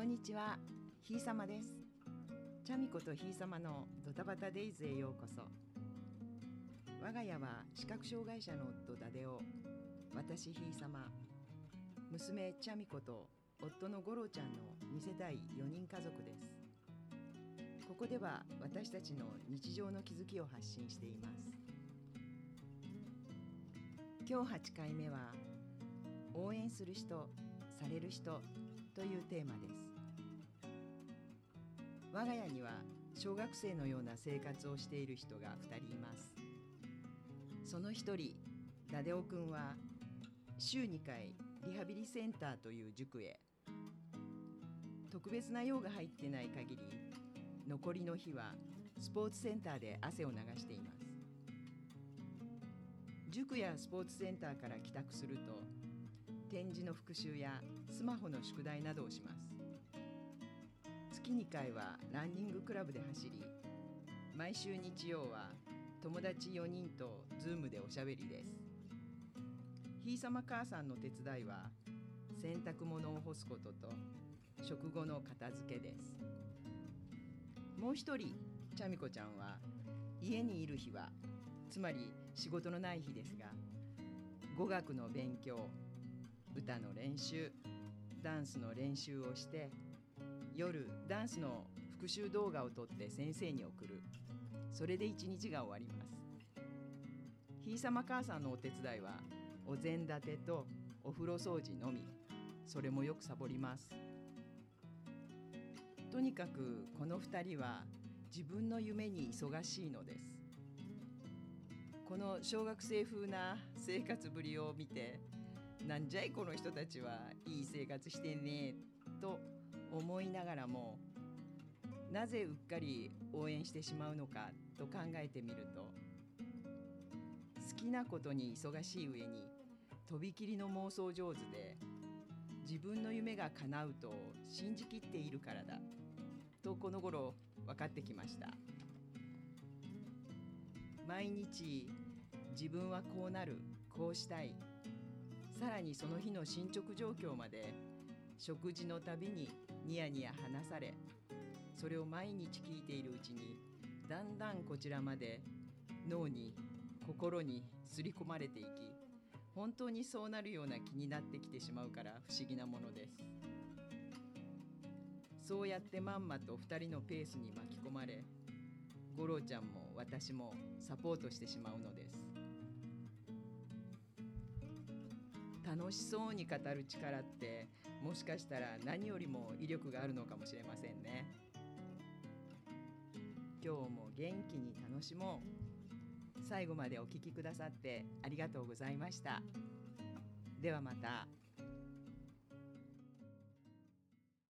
こんにちは、ひいさまです。チャミコとひいさまのドタバタデイズへようこそ。我が家は視覚障害者の夫ダデオ、私ひいさま、娘チャミコと夫のゴロちゃんの2世帯4人家族です。ここでは私たちの日常の気づきを発信しています。今日8回目は応援する人、される人というテーマです我が家には小学生のような生活をしている人が2人います。その一人ダデオくんは週2回リハビリセンターという塾へ。特別な用が入ってない限り残りの日はスポーツセンターで汗を流しています。塾やスポーツセンターから帰宅すると展示の復習やスマホの宿題などをします。月2回はランニングクラブで走り毎週日曜は友達4人とズームでおしゃべりです。ひいさま母さんの手伝いは洗濯物を干すことと食後の片付けです。もう一人ちゃみこちゃんは家にいる日はつまり仕事のない日ですが語学の勉強歌の練習ダンスの練習をして夜ダンスの復習動画を撮って先生に送る。それで一日が終わります。ひいさま母さんのお手伝いはお膳立てとお風呂掃除のみ。それもよくサボります。とにかくこの2人は自分の夢に忙しいのです。この小学生風な生活ぶりを見てなんじゃいこの人たちはいい生活してねと思いながらもなぜうっかり応援してしまうのかと考えてみると好きなことに忙しい上にとびきりの妄想上手で自分の夢が叶うと信じきっているからだとこの頃分かってきました。毎日自分はこうなるこうしたい。さらにその日の進捗状況まで食事のたびにニヤニヤ話されそれを毎日聞いているうちにだんだんこちらまで脳に心に刷り込まれていき本当にそうなるような気になってきてしまうから不思議なものです。そうやってまんまと2人のペースに巻き込まれ五郎ちゃんも私もサポートしてしまうのです。楽しそうに語る力ってもしかしたら何よりも威力があるのかもしれませんね。今日も元気に楽しもう。最後までお聞きくださってありがとうございました。ではまた。